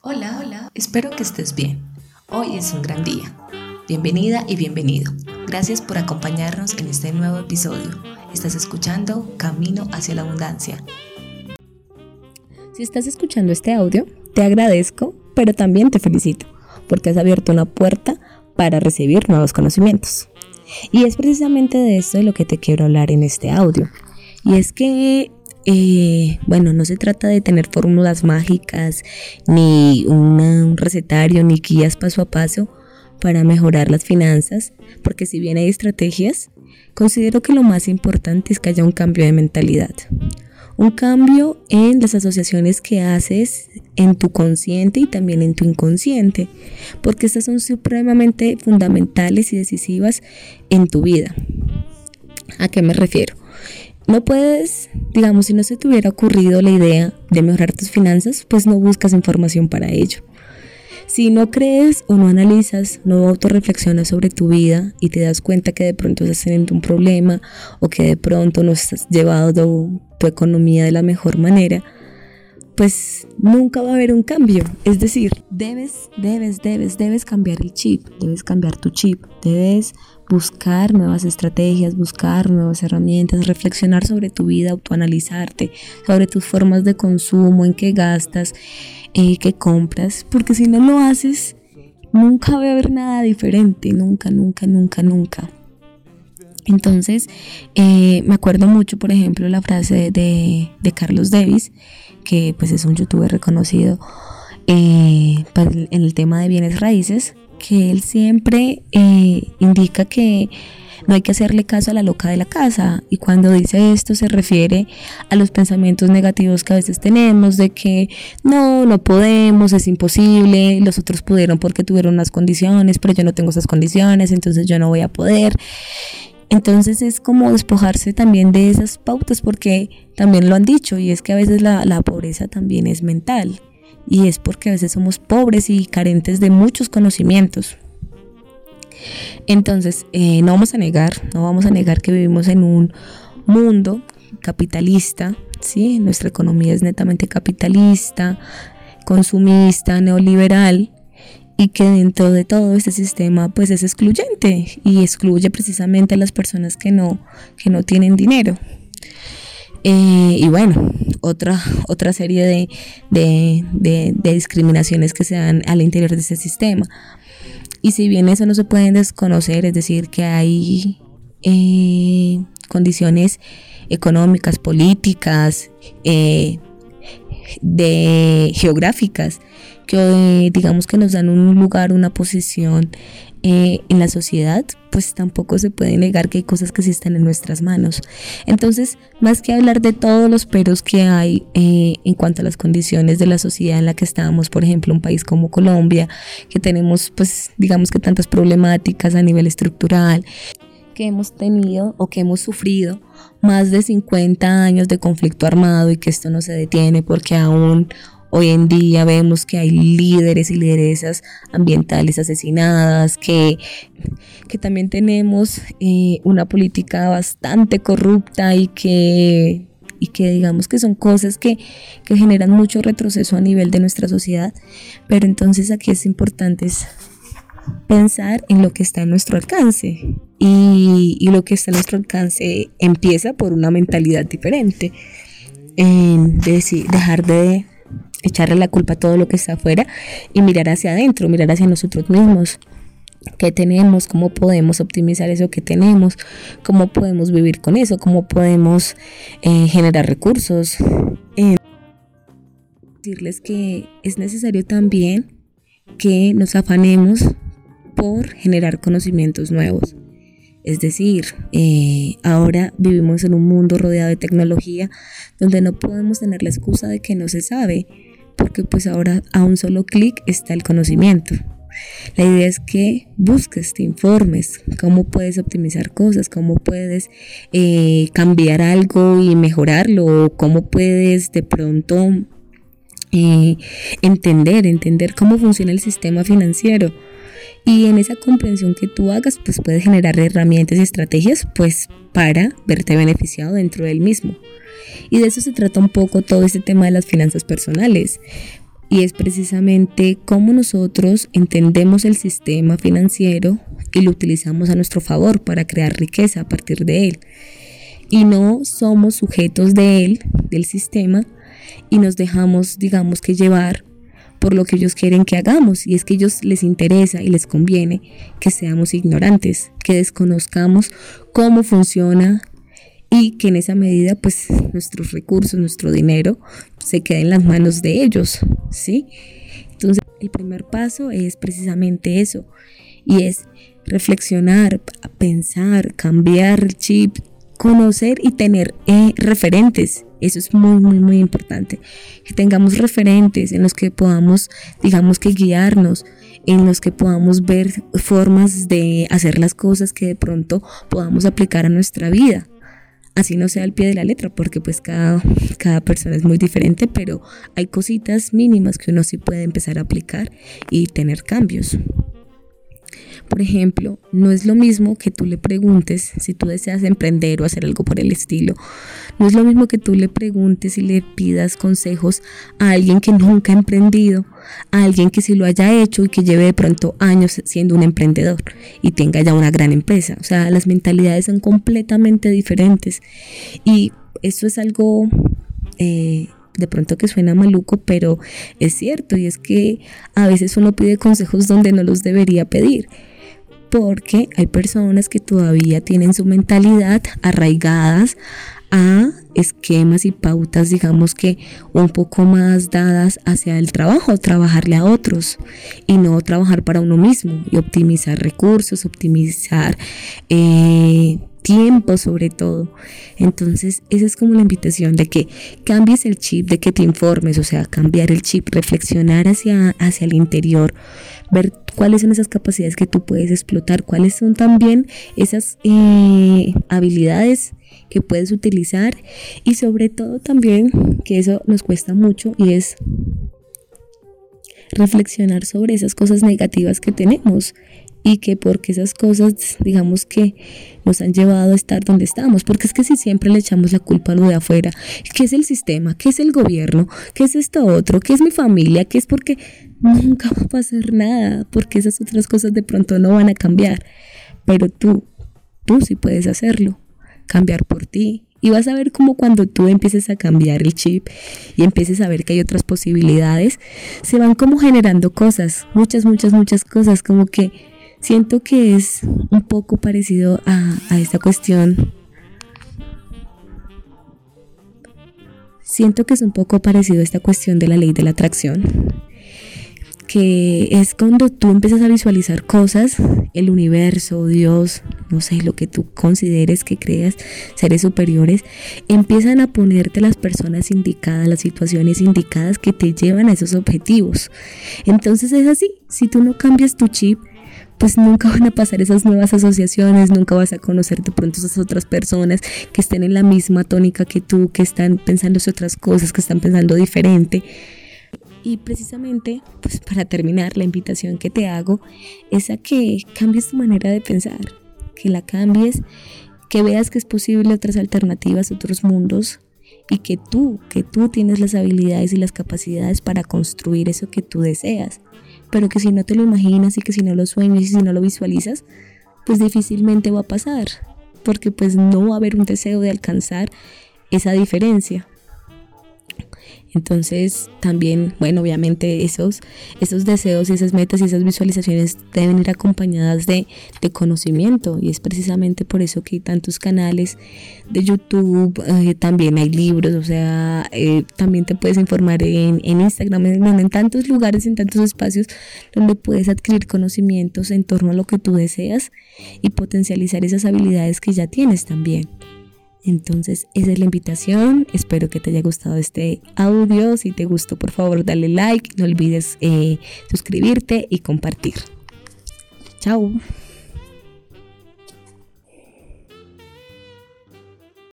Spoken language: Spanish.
Hola, hola, espero que estés bien. Hoy es un gran día. Bienvenida y bienvenido. Gracias por acompañarnos en este nuevo episodio. Estás escuchando Camino hacia la Abundancia. Si estás escuchando este audio, te agradezco, pero también te felicito, porque has abierto una puerta para recibir nuevos conocimientos. Y es precisamente de esto de lo que te quiero hablar en este audio. Y es que eh, bueno, no se trata de tener fórmulas mágicas, ni un recetario, ni guías paso a paso para mejorar las finanzas, porque si bien hay estrategias, considero que lo más importante es que haya un cambio de mentalidad. Un cambio en las asociaciones que haces en tu consciente y también en tu inconsciente, porque estas son supremamente fundamentales y decisivas en tu vida. ¿A qué me refiero? No puedes, digamos, si no se te hubiera ocurrido la idea de mejorar tus finanzas, pues no buscas información para ello. Si no crees o no analizas, no autorreflexionas sobre tu vida y te das cuenta que de pronto estás teniendo un problema o que de pronto no estás llevando tu economía de la mejor manera, pues nunca va a haber un cambio. Es decir, debes, debes, debes, debes cambiar el chip, debes cambiar tu chip, debes buscar nuevas estrategias, buscar nuevas herramientas, reflexionar sobre tu vida, autoanalizarte, sobre tus formas de consumo, en qué gastas, en qué compras, porque si no lo haces, nunca va a haber nada diferente, nunca, nunca, nunca, nunca. Entonces, eh, me acuerdo mucho, por ejemplo, la frase de, de Carlos Davis, que pues es un youtuber reconocido eh, pues, en el tema de bienes raíces, que él siempre eh, indica que no hay que hacerle caso a la loca de la casa. Y cuando dice esto se refiere a los pensamientos negativos que a veces tenemos de que no, no podemos, es imposible, los otros pudieron porque tuvieron unas condiciones, pero yo no tengo esas condiciones, entonces yo no voy a poder. Entonces es como despojarse también de esas pautas porque también lo han dicho y es que a veces la, la pobreza también es mental y es porque a veces somos pobres y carentes de muchos conocimientos. Entonces, eh, no vamos a negar, no vamos a negar que vivimos en un mundo capitalista, ¿sí? Nuestra economía es netamente capitalista, consumista, neoliberal, y que dentro de todo este sistema pues es excluyente y excluye precisamente a las personas que no, que no tienen dinero. Eh, y bueno, otra, otra serie de, de, discriminaciones que se dan al interior de ese sistema. Y si bien eso no se puede desconocer, es decir, que hay eh, condiciones económicas, políticas, eh, de geográficas que digamos que nos dan un lugar, una posición eh, en la sociedad, pues tampoco se puede negar que hay cosas que sí están en nuestras manos. Entonces, más que hablar de todos los peros que hay eh, en cuanto a las condiciones de la sociedad en la que estamos, por ejemplo, un país como Colombia, que tenemos, pues, digamos que tantas problemáticas a nivel estructural, que hemos tenido o que hemos sufrido más de 50 años de conflicto armado y que esto no se detiene porque aún Hoy en día vemos que hay líderes y lideresas ambientales asesinadas, que, que también tenemos eh, una política bastante corrupta y que, y que digamos que son cosas que, que generan mucho retroceso a nivel de nuestra sociedad. Pero entonces aquí es importante pensar en lo que está a nuestro alcance. Y, lo que está a nuestro alcance empieza por una mentalidad diferente. Dejar de echarle la culpa a todo lo que está afuera y mirar hacia adentro, mirar hacia nosotros mismos. ¿Qué tenemos? ¿Cómo podemos optimizar eso que tenemos? ¿Cómo podemos vivir con eso? ¿Cómo podemos eh, generar recursos? Decirles que es necesario también que nos afanemos por generar conocimientos nuevos. Es decir, eh, ahora vivimos en un mundo rodeado de tecnología donde no podemos tener la excusa de que no se sabe, porque pues ahora a un solo clic está el conocimiento. La idea es que busques, te informes, cómo puedes optimizar cosas, cómo puedes eh, cambiar algo y mejorarlo, o cómo puedes de pronto eh, entender, entender cómo funciona el sistema financiero Y en esa comprensión que tú hagas, pues puedes generar herramientas y estrategias pues para verte beneficiado dentro del mismo. Y de eso se trata un poco todo este tema de las finanzas personales. Y es precisamente cómo nosotros entendemos el sistema financiero y lo utilizamos a nuestro favor para crear riqueza a partir de él. Y no somos sujetos de él, del sistema, y nos dejamos, digamos que llevar por lo que ellos quieren que hagamos y es que a ellos les interesa y les conviene que seamos ignorantes, que desconozcamos cómo funciona y que en esa medida pues nuestros recursos, nuestro dinero se quede en las manos de ellos, ¿sí? Entonces el primer paso es precisamente eso y es reflexionar, pensar, cambiar el chip, conocer y tener eh, referentes eso es muy, muy, muy importante. Que tengamos referentes en los que podamos, digamos que guiarnos, en los que podamos ver formas de hacer las cosas que de pronto podamos aplicar a nuestra vida. Así no sea al pie de la letra, porque pues cada, cada persona es muy diferente, pero hay cositas mínimas que uno sí puede empezar a aplicar y tener cambios. Por ejemplo, no es lo mismo que tú le preguntes si tú deseas emprender o hacer algo por el estilo. No es lo mismo que tú le preguntes y le pidas consejos a alguien que nunca ha emprendido, a alguien que sí lo haya hecho y que lleve de pronto años siendo un emprendedor y tenga ya una gran empresa. O sea, las mentalidades son completamente diferentes y eso es algo... Eh, de pronto que suena maluco, pero es cierto y es que a veces uno pide consejos donde no los debería pedir porque hay personas que todavía tienen su mentalidad arraigadas a esquemas y pautas, digamos que un poco más dadas hacia el trabajo, trabajarle a otros y no trabajar para uno mismo y optimizar recursos, optimizar eh, tiempo sobre todo. Entonces, esa es como la invitación de que cambies el chip, de que te informes, o sea, cambiar el chip, reflexionar hacia, hacia el interior, ver cuáles son esas capacidades que tú puedes explotar, cuáles son también esas eh, habilidades que puedes utilizar y sobre todo también, que eso nos cuesta mucho y es reflexionar sobre esas cosas negativas que tenemos y que porque esas cosas, digamos que nos han llevado a estar donde estamos, porque es que si siempre le echamos la culpa a lo de afuera, ¿qué es el sistema? ¿Qué es el gobierno? ¿Qué es esto otro? ¿Qué es mi familia? ¿Qué es porque nunca va a pasar nada? Porque esas otras cosas de pronto no van a cambiar, pero tú, tú sí puedes hacerlo, cambiar por ti, y vas a ver cómo cuando tú empieces a cambiar el chip y empieces a ver que hay otras posibilidades, se van como generando cosas, muchas, muchas, muchas cosas, como que Siento que es un poco parecido a, esta cuestión. Siento que es un poco parecido a esta cuestión de la ley de la atracción que es cuando tú empiezas a visualizar cosas, el universo, Dios, no sé, lo que tú consideres que creas, seres superiores, empiezan a ponerte las personas indicadas, las situaciones indicadas que te llevan a esos objetivos. Entonces es así, si tú no cambias tu chip, pues nunca van a pasar esas nuevas asociaciones, nunca vas a conocer de pronto esas otras personas que estén en la misma tónica que tú, que están pensando otras cosas, que están pensando diferente. Y precisamente, pues para terminar, la invitación que te hago es a que cambies tu manera de pensar, que la cambies, que veas que es posible otras alternativas, otros mundos, y que tú, que tú tienes las habilidades y las capacidades para construir eso que tú deseas pero que si no te lo imaginas y que si no lo sueñas y si no lo visualizas, pues difícilmente va a pasar, porque pues no va a haber un deseo de alcanzar esa diferencia. Entonces, también, bueno, obviamente esos, esos deseos y esas metas y esas visualizaciones deben ir acompañadas de, conocimiento. Y es precisamente por eso que hay tantos canales de YouTube, eh, también hay libros, o sea, eh, también te puedes informar en, en Instagram, en, en tantos lugares, en tantos espacios donde puedes adquirir conocimientos en torno a lo que tú deseas y potencializar esas habilidades que ya tienes también. Entonces, esa es la invitación. Espero que te haya gustado este audio. Si te gustó, por favor, dale like. No olvides eh, suscribirte y compartir. Chao.